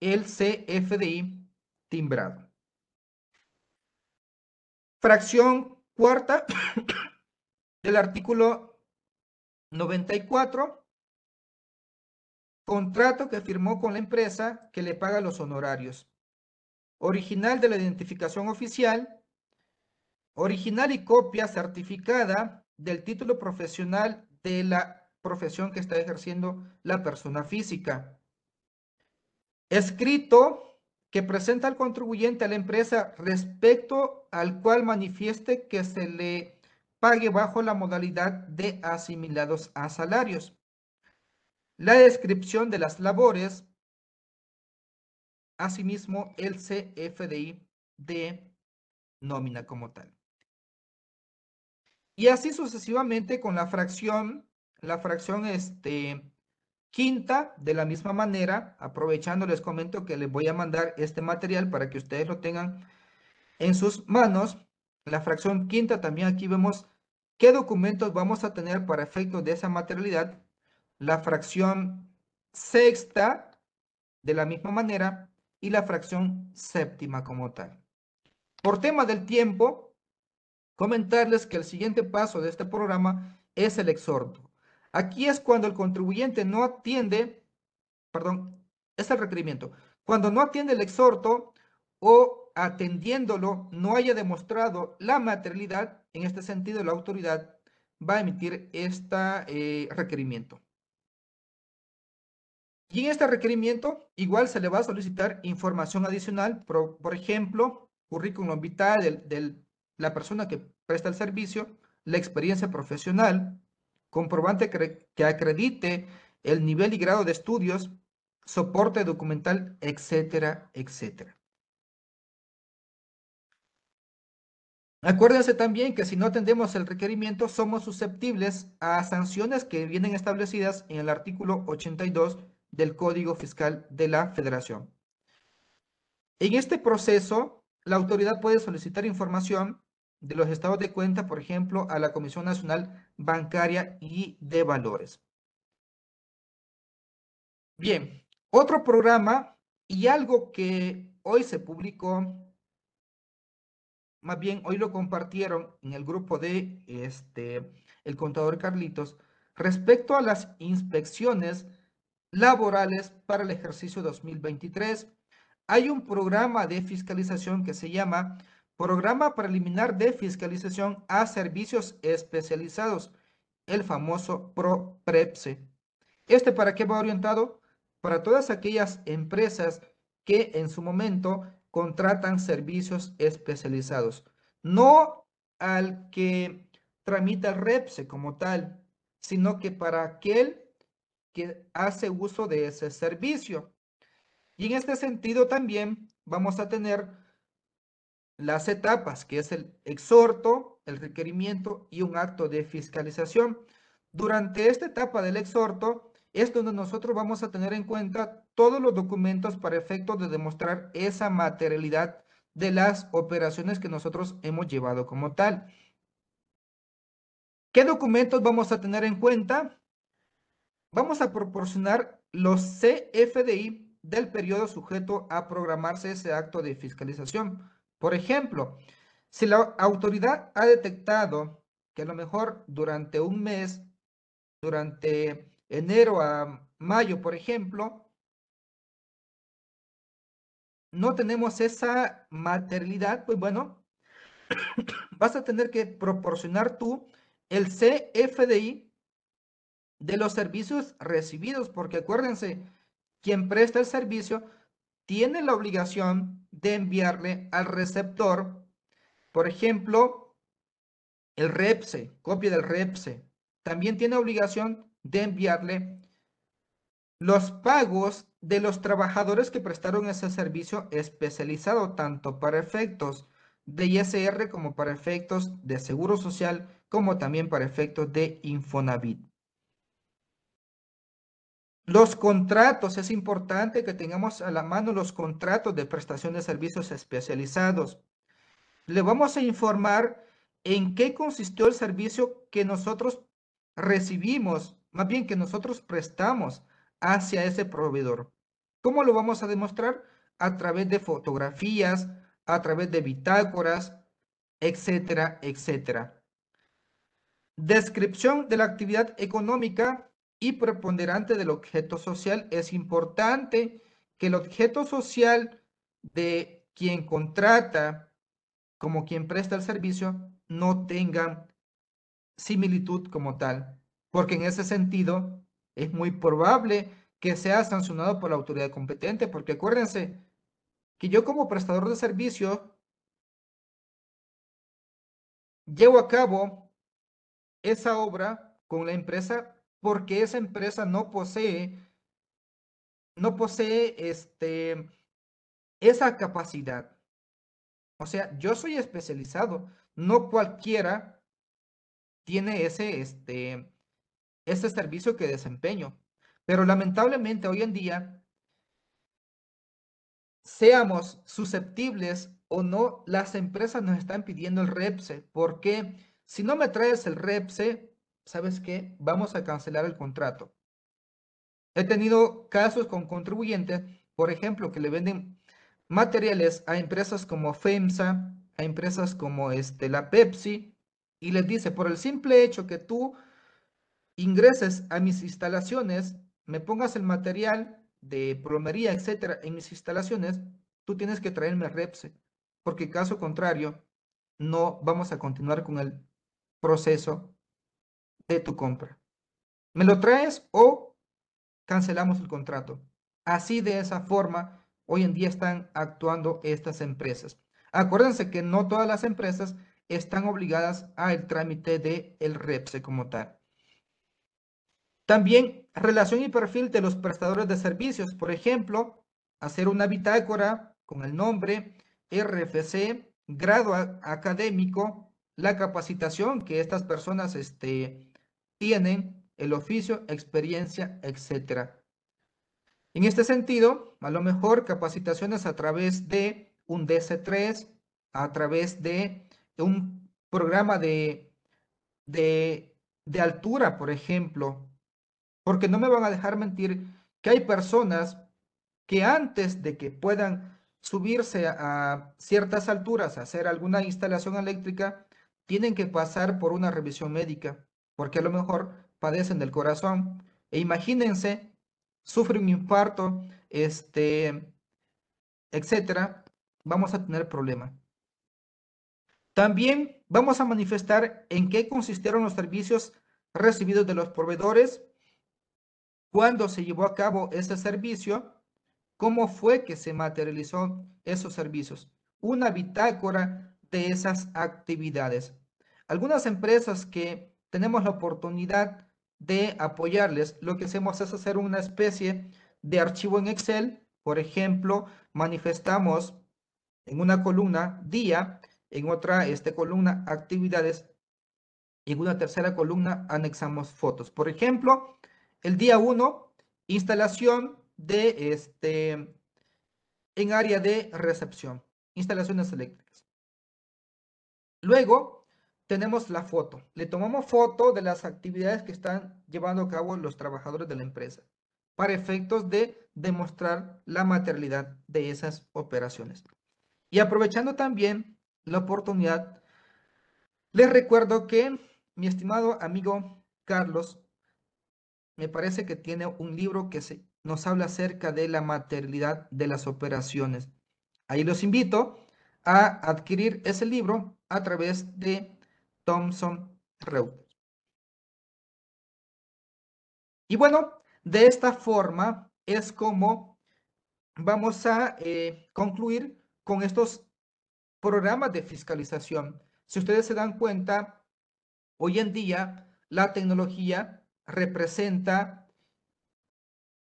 el CFDI timbrado. Fracción cuarta del artículo 94, contrato que firmó con la empresa que le paga los honorarios. Original de la identificación oficial, original y copia certificada del título profesional de la profesión que está ejerciendo la persona física. Escrito que presenta al contribuyente a la empresa respecto al cual manifieste que se le pague bajo la modalidad de asimilados a salarios. La descripción de las labores, asimismo el CFDI de nómina como tal. Y así sucesivamente con la fracción, la fracción este, quinta, de la misma manera, aprovechando les comento que les voy a mandar este material para que ustedes lo tengan en sus manos. La fracción quinta también aquí vemos qué documentos vamos a tener para efectos de esa materialidad. La fracción sexta, de la misma manera, y la fracción séptima como tal. Por tema del tiempo, comentarles que el siguiente paso de este programa es el exhorto. Aquí es cuando el contribuyente no atiende, perdón, es el requerimiento. Cuando no atiende el exhorto o atendiéndolo no haya demostrado la materialidad, en este sentido la autoridad va a emitir este requerimiento. Y en este requerimiento igual se le va a solicitar información adicional, por, por ejemplo, currículum vitae de la persona que presta el servicio, la experiencia profesional, comprobante que acredite el nivel y grado de estudios, soporte documental, etcétera, etcétera. Acuérdense también que si no atendemos el requerimiento, somos susceptibles a sanciones que vienen establecidas en el artículo 82 del Código Fiscal de la Federación. En este proceso, la autoridad puede solicitar información de los estados de cuenta, por ejemplo, a la Comisión Nacional Bancaria y de Valores. Bien, otro programa y algo que hoy se publicó, más bien hoy lo compartieron en el grupo de este, el contador Carlitos, respecto a las inspecciones laborales para el ejercicio 2023. Hay un programa de fiscalización que se llama Programa Preliminar de Fiscalización a Servicios Especializados, el famoso PROPREPSE. ¿Este para qué va orientado? Para todas aquellas empresas que en su momento contratan servicios especializados. No al que tramita el REPSE como tal, sino que para aquel que hace uso de ese servicio. Y en este sentido también vamos a tener las etapas, que es el exhorto, el requerimiento y un acto de fiscalización. Durante esta etapa del exhorto es donde nosotros vamos a tener en cuenta todos los documentos para efecto de demostrar esa materialidad de las operaciones que nosotros hemos llevado como tal. ¿Qué documentos vamos a tener en cuenta? Vamos a proporcionar los CFDI del periodo sujeto a programarse ese acto de fiscalización. Por ejemplo, si la autoridad ha detectado que a lo mejor durante un mes, durante enero a mayo, por ejemplo, no tenemos esa materialidad, pues bueno, vas a tener que proporcionar tú el CFDI de los servicios recibidos, porque acuérdense, quien presta el servicio tiene la obligación de enviarle al receptor, por ejemplo, el REPSE, copia del REPSE. También tiene obligación de enviarle los pagos de los trabajadores que prestaron ese servicio especializado, tanto para efectos de ISR como para efectos de Seguro Social, como también para efectos de Infonavit. Los contratos, es importante que tengamos a la mano los contratos de prestación de servicios especializados. Le vamos a informar en qué consistió el servicio que nosotros recibimos, más bien que nosotros prestamos hacia ese proveedor. ¿Cómo lo vamos a demostrar? A través de fotografías, a través de bitácoras, etcétera, etcétera. Descripción de la actividad económica y preponderante del objeto social. Es importante que el objeto social de quien contrata como quien presta el servicio no tenga similitud como tal, porque en ese sentido es muy probable que sea sancionado por la autoridad competente, porque acuérdense que yo como prestador de servicio llevo a cabo esa obra con la empresa porque esa empresa no posee no posee este esa capacidad. O sea, yo soy especializado, no cualquiera tiene ese este ese servicio que desempeño. Pero lamentablemente hoy en día seamos susceptibles o no, las empresas nos están pidiendo el REPSE. porque Si no me traes el REPSE, ¿sabes qué? Vamos a cancelar el contrato. He tenido casos con contribuyentes, por ejemplo, que le venden materiales a empresas como FEMSA, a empresas como este, la Pepsi, y les dice, por el simple hecho que tú ingreses a mis instalaciones, me pongas el material de plomería, etcétera, en mis instalaciones, tú tienes que traerme REPSE, porque caso contrario, no vamos a continuar con el proceso de tu compra. ¿Me lo traes o cancelamos el contrato? Así de esa forma, hoy en día están actuando estas empresas. Acuérdense que no todas las empresas están obligadas al trámite del el REPSE como tal. También relación y perfil de los prestadores de servicios. Por ejemplo, hacer una bitácora con el nombre RFC, grado académico, la capacitación que estas personas este, tienen, el oficio, experiencia, etc. En este sentido, a lo mejor capacitaciones a través de un DC3, a través de un programa de, de, de altura, por ejemplo, porque no me van a dejar mentir que hay personas que antes de que puedan subirse a ciertas alturas hacer alguna instalación eléctrica, tienen que pasar por una revisión médica, porque a lo mejor padecen del corazón. E imagínense, sufre un infarto, este, etcétera, vamos a tener problema. También vamos a manifestar en qué consistieron los servicios recibidos de los proveedores cuándo se llevó a cabo ese servicio, cómo fue que se materializó esos servicios, una bitácora de esas actividades. Algunas empresas que tenemos la oportunidad de apoyarles, lo que hacemos es hacer una especie de archivo en Excel. Por ejemplo, manifestamos en una columna día, en otra este, columna actividades y en una tercera columna anexamos fotos. Por ejemplo, el día 1, instalación de este, en área de recepción, instalaciones eléctricas. Luego tenemos la foto. Le tomamos foto de las actividades que están llevando a cabo los trabajadores de la empresa para efectos de demostrar la materialidad de esas operaciones. Y aprovechando también la oportunidad, les recuerdo que mi estimado amigo Carlos me parece que tiene un libro que nos habla acerca de la materialidad de las operaciones. Ahí los invito a adquirir ese libro a través de Thomson Reuters. Y bueno, de esta forma es como vamos a eh, concluir con estos programas de fiscalización. Si ustedes se dan cuenta, hoy en día la tecnología representa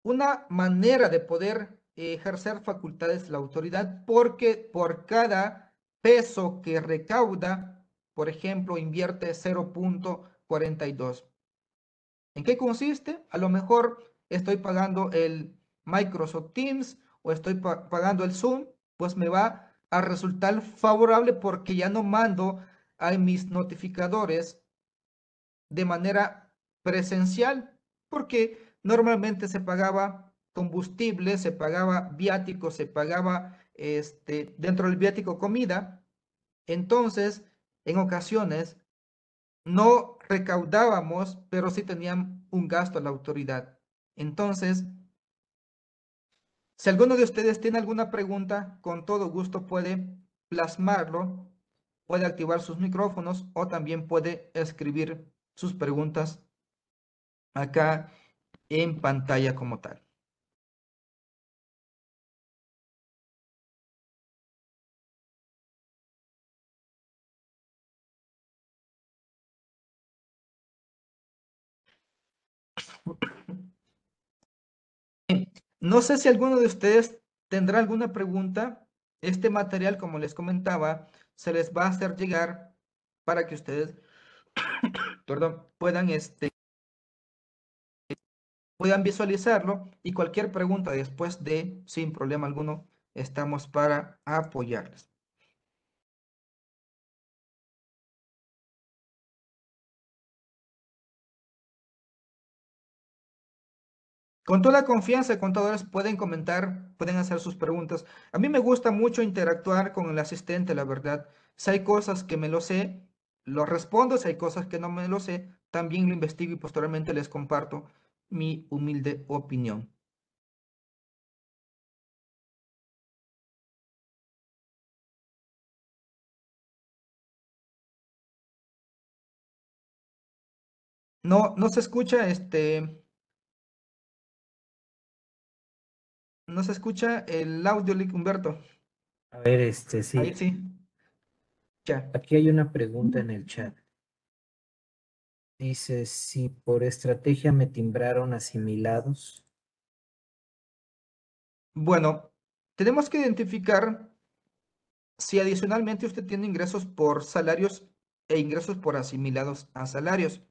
una manera de poder ejercer facultades la autoridad porque por cada peso que recauda, por ejemplo, invierte 0.42. ¿En qué consiste? A lo mejor estoy pagando el Microsoft Teams o estoy pagando el Zoom, pues me va a resultar favorable porque ya no mando a mis notificadores de manera presencial, porque normalmente se pagaba combustible, se pagaba viático, se pagaba este, dentro del viático comida. Entonces, en ocasiones no recaudábamos, pero sí tenían un gasto a la autoridad. Entonces, si alguno de ustedes tiene alguna pregunta, con todo gusto puede plasmarlo, puede activar sus micrófonos o también puede escribir sus preguntas acá en pantalla como tal. No sé si alguno de ustedes tendrá alguna pregunta. Este material, como les comentaba, se les va a hacer llegar para que ustedes, perdón, puedan este, puedan visualizarlo y cualquier pregunta después de, sin problema alguno, estamos para apoyarles. Con toda confianza, contadores pueden comentar, pueden hacer sus preguntas. A mí me gusta mucho interactuar con el asistente, la verdad. Si hay cosas que me lo sé, lo respondo. Si hay cosas que no me lo sé, también lo investigo y posteriormente les comparto mi humilde opinión. No, no se escucha este. No se escucha el audio, Humberto. A ver, este sí. Ahí sí. Ya. Aquí hay una pregunta en el chat. Dice, si por estrategia me timbraron asimilados. Bueno, tenemos que identificar si adicionalmente usted tiene ingresos por salarios e ingresos por asimilados a salarios.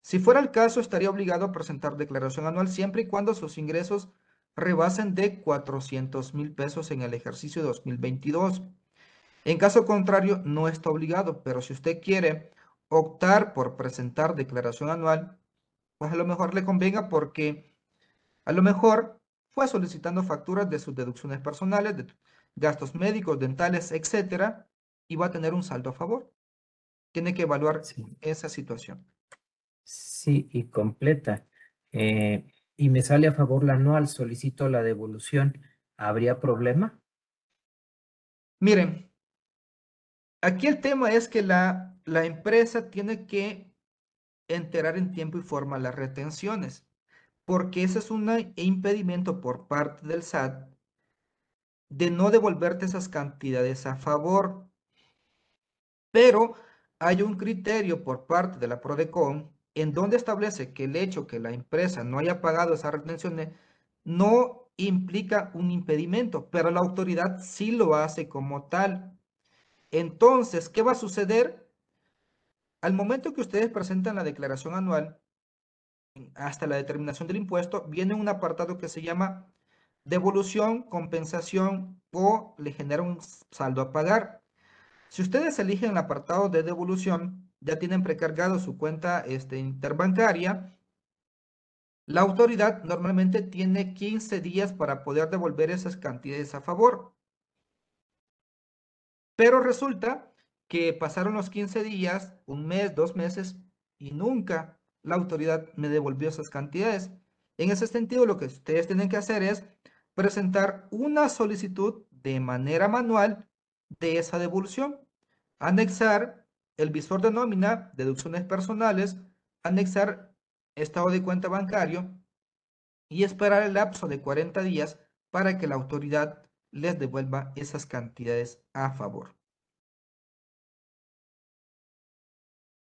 Si fuera el caso, estaría obligado a presentar declaración anual siempre y cuando sus ingresos rebasen de 400 mil pesos en el ejercicio 2022. En caso contrario, no está obligado, pero si usted quiere optar por presentar declaración anual, pues a lo mejor le convenga porque a lo mejor fue solicitando facturas de sus deducciones personales, de gastos médicos, dentales, etcétera, y va a tener un saldo a favor. Tiene que evaluar esa situación. Sí, y completa. Eh, y me sale a favor la anual, solicito la devolución, ¿habría problema? Miren, aquí el tema es que la, la empresa tiene que enterar en tiempo y forma las retenciones, porque ese es un impedimento por parte del SAT de no devolverte esas cantidades a favor. Pero hay un criterio por parte de la PRODECON en donde establece que el hecho que la empresa no haya pagado esas retenciones no implica un impedimento, pero la autoridad sí lo hace como tal. Entonces, ¿qué va a suceder? Al momento que ustedes presentan la declaración anual, hasta la determinación del impuesto, viene un apartado que se llama devolución, compensación o le genera un saldo a pagar. Si ustedes eligen el apartado de devolución, ya tienen precargado su cuenta este, interbancaria, la autoridad normalmente tiene 15 días para poder devolver esas cantidades a favor. Pero resulta que pasaron los 15 días, un mes, dos meses, y nunca la autoridad me devolvió esas cantidades. En ese sentido, lo que ustedes tienen que hacer es presentar una solicitud de manera manual de esa devolución, anexar el visor de nómina, deducciones personales, anexar estado de cuenta bancario y esperar el lapso de 40 días para que la autoridad les devuelva esas cantidades a favor.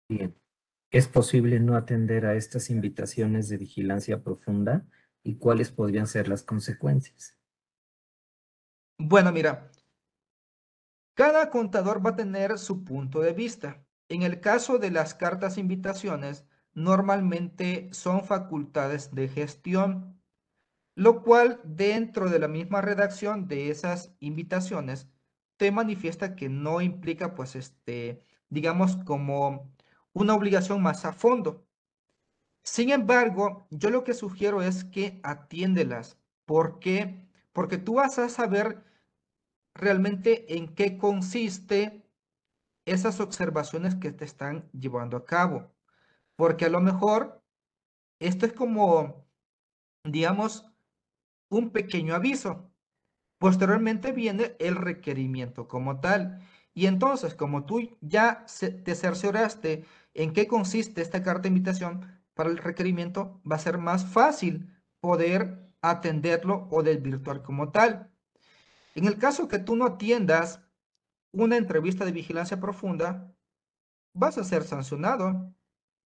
Bien. ¿Es posible no atender a estas invitaciones de vigilancia profunda? ¿Y cuáles podrían ser las consecuencias? Bueno, mira, cada contador va a tener su punto de vista. En el caso de las cartas invitaciones, normalmente son facultades de gestión, lo cual dentro de la misma redacción de esas invitaciones te manifiesta que no implica, pues, este, digamos, como una obligación más a fondo. Sin embargo, yo lo que sugiero es que atiéndelas. ¿Por qué? Porque tú vas a saber realmente en qué consiste esas observaciones que te están llevando a cabo. Porque a lo mejor esto es como, digamos, un pequeño aviso. Posteriormente viene el requerimiento como tal. Y entonces, como tú ya te cercioraste en qué consiste esta carta de invitación para el requerimiento, va a ser más fácil poder atenderlo o desvirtuar como tal. En el caso que tú no atiendas una entrevista de vigilancia profunda, vas a ser sancionado,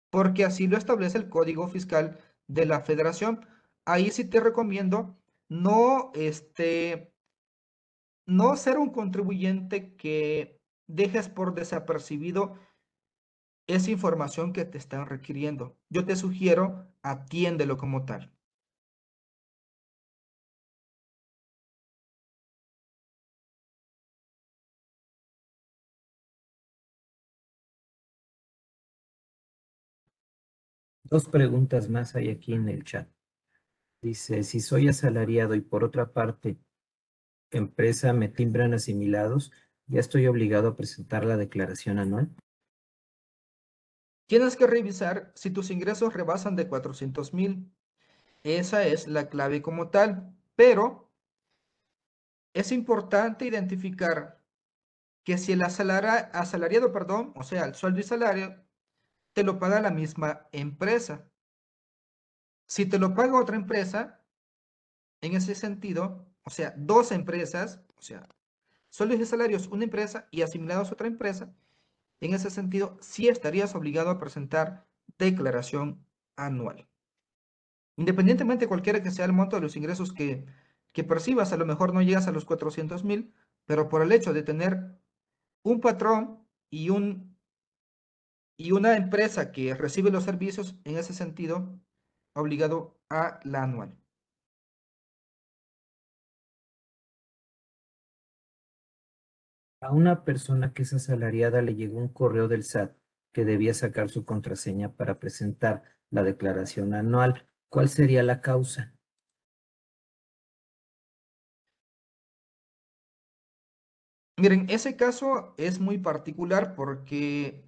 porque así lo establece el Código Fiscal de la Federación. Ahí sí te recomiendo no, este, no ser un contribuyente que dejes por desapercibido esa información que te están requiriendo. Yo te sugiero, atiéndelo como tal. Dos preguntas más hay aquí en el chat. Dice, si soy asalariado y por otra parte, empresa me timbran asimilados, ¿ya estoy obligado a presentar la declaración anual? Tienes que revisar si tus ingresos rebasan de 400 mil. Esa es la clave como tal, pero es importante identificar que si el asalariado, perdón, o sea, el sueldo y salario, te lo paga la misma empresa. Si te lo paga otra empresa, en ese sentido, o sea, dos empresas, o sea, sueldos y salarios una empresa y asimilados otra empresa, en ese sentido, sí estarías obligado a presentar declaración anual. Independientemente cualquiera que sea el monto de los ingresos que, que percibas, a lo mejor no llegas a los 400 mil, pero por el hecho de tener un patrón y un y una empresa que recibe los servicios, en ese sentido, obligado a la anual. A una persona que es asalariada le llegó un correo del SAT que debía sacar su contraseña para presentar la declaración anual. ¿Cuál sería la causa? Miren, ese caso es muy particular porque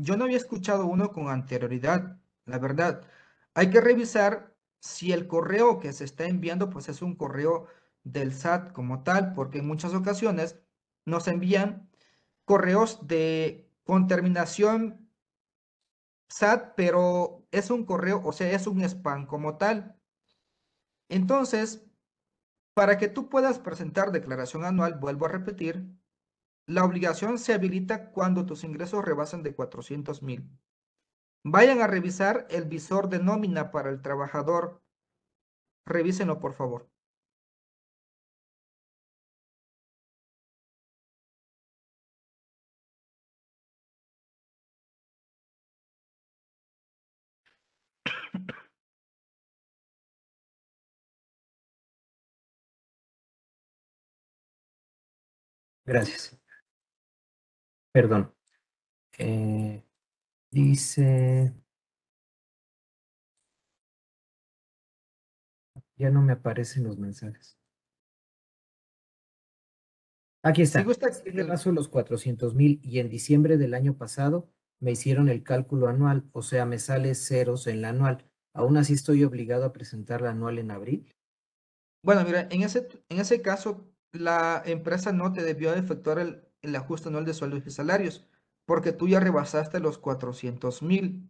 yo no había escuchado uno con anterioridad, la verdad. Hay que revisar si el correo que se está enviando pues es un correo del SAT como tal, porque en muchas ocasiones nos envían correos de con terminación SAT, pero es un correo, o sea, es un spam como tal. Entonces, para que tú puedas presentar declaración anual, vuelvo a repetir, la obligación se habilita cuando tus ingresos rebasan de 400 mil. Vayan a revisar el visor de nómina para el trabajador. Revísenlo, por favor. Gracias. Perdón. Eh, dice... Ya no me aparecen los mensajes. Aquí está. Si paso los 400 mil y en diciembre del año pasado me hicieron el cálculo anual, o sea, me sale ceros en la anual. ¿Aún así estoy obligado a presentar la anual en abril? Bueno, mira, en ese, en ese caso, la empresa no te debió efectuar el, el ajuste anual de sueldos y salarios, porque tú ya rebasaste los 400 mil.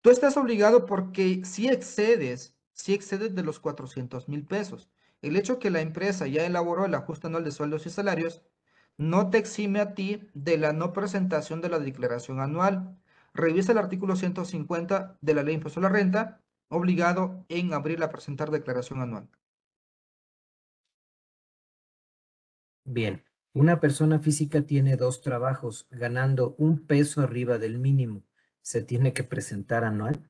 Tú estás obligado porque si excedes, si excedes de los 400 mil pesos. El hecho que la empresa ya elaboró el ajuste anual de sueldos y salarios no te exime a ti de la no presentación de la declaración anual. Revisa el artículo 150 de la Ley de Impuesto a la Renta, obligado en abril a presentar declaración anual. Bien, una persona física tiene dos trabajos ganando un peso arriba del mínimo. ¿Se tiene que presentar anual?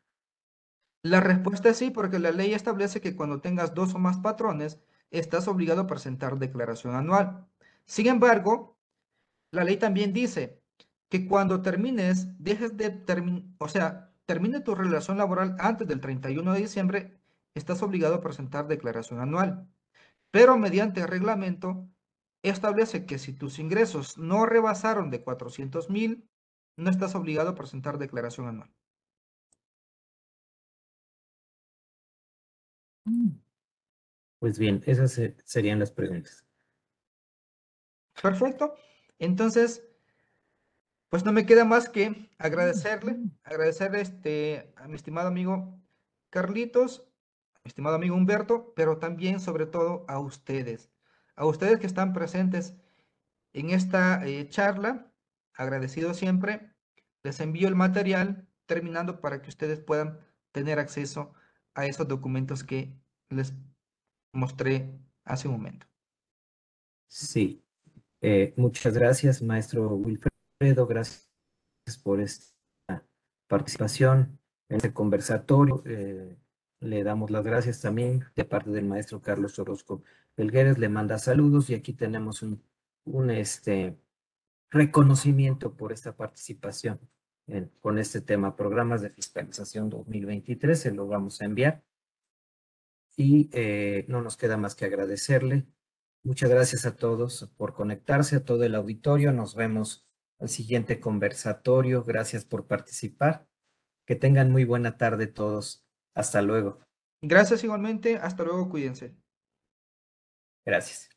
La respuesta es sí, porque la ley establece que cuando tengas dos o más patrones, estás obligado a presentar declaración anual. Sin embargo, la ley también dice que cuando termines, dejes de terminar, o sea, termine tu relación laboral antes del 31 de diciembre, estás obligado a presentar declaración anual. Pero mediante reglamento, establece que si tus ingresos no rebasaron de 400 mil, no estás obligado a presentar declaración anual. Pues bien, esas serían las preguntas. Perfecto. Entonces, pues no me queda más que agradecerle, agradecerle este, a mi estimado amigo Carlitos, a mi estimado amigo Humberto, pero también sobre todo a ustedes, a ustedes que están presentes en esta eh, charla, agradecido siempre, les envío el material terminando para que ustedes puedan tener acceso a esos documentos que les mostré hace un momento. Sí, eh, muchas gracias, maestro Wilfredo. Gracias por esta participación en este conversatorio. Eh, le damos las gracias también de parte del maestro Carlos Orozco Belgueres. Le manda saludos y aquí tenemos un, un este, reconocimiento por esta participación con este tema, programas de fiscalización 2023. Se lo vamos a enviar. Y eh, no nos queda más que agradecerle Muchas gracias a todos por conectarse, a todo el auditorio. Nos vemos al siguiente conversatorio. Gracias por participar. Que tengan muy buena tarde todos. Hasta luego. Gracias igualmente. Hasta luego. Cuídense. Gracias.